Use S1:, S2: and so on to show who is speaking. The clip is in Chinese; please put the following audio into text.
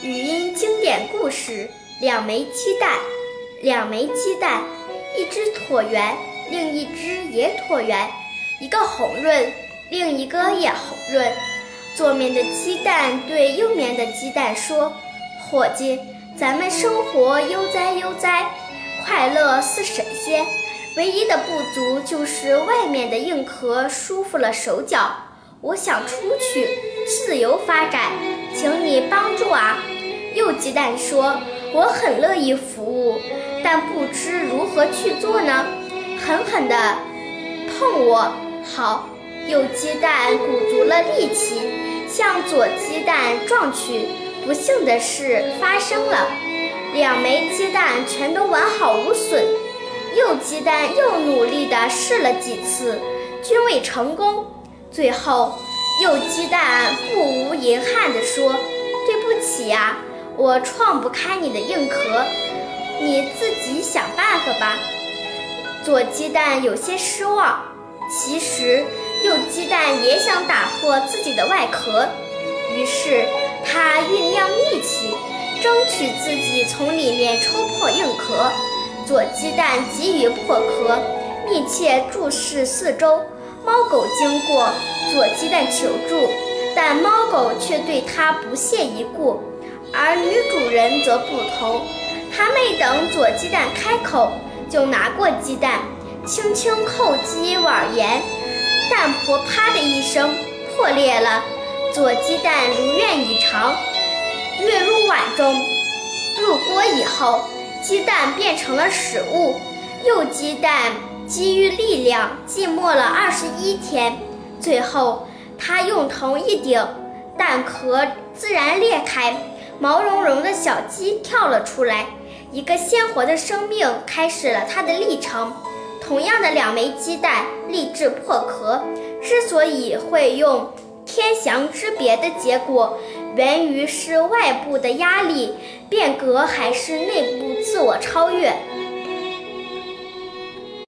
S1: 语音经典故事：两枚鸡蛋，两枚鸡蛋，一只椭圆，另一只也椭圆，一个红润，另一个也红润。左面的鸡蛋对右面的鸡蛋说：“伙计，咱们生活悠哉悠哉，快乐似神仙，唯一的不足就是外面的硬壳舒服了手脚。我想出去自由发展，请你帮助啊！”右鸡蛋说：“我很乐意服务，但不知如何去做呢？”狠狠地碰我，好。右鸡蛋鼓足了力气，向左鸡蛋撞去。不幸的事发生了，两枚鸡蛋全都完好无损。右鸡蛋又努力地试了几次，均未成功。最后，右鸡蛋不无遗憾说：“对不起呀。”我撞不开你的硬壳，你自己想办法吧。左鸡蛋有些失望，其实右鸡蛋也想打破自己的外壳，于是他酝酿力气，争取自己从里面抽破硬壳。左鸡蛋急于破壳，密切注视四周。猫狗经过，左鸡蛋求助，但猫狗却对它不屑一顾。而女主人则不同，她没等左鸡蛋开口，就拿过鸡蛋，轻轻叩击碗沿，蛋婆啪的一声破裂了。左鸡蛋如愿以偿，跃入碗中。入锅以后，鸡蛋变成了食物。右鸡蛋基于力量，寂寞了二十一天，最后他用头一顶，蛋壳自然裂开。毛茸茸的小鸡跳了出来，一个鲜活的生命开始了它的历程。同样的两枚鸡蛋立志破壳，之所以会用天祥之别的结果，源于是外部的压力变革还是内部自我超越。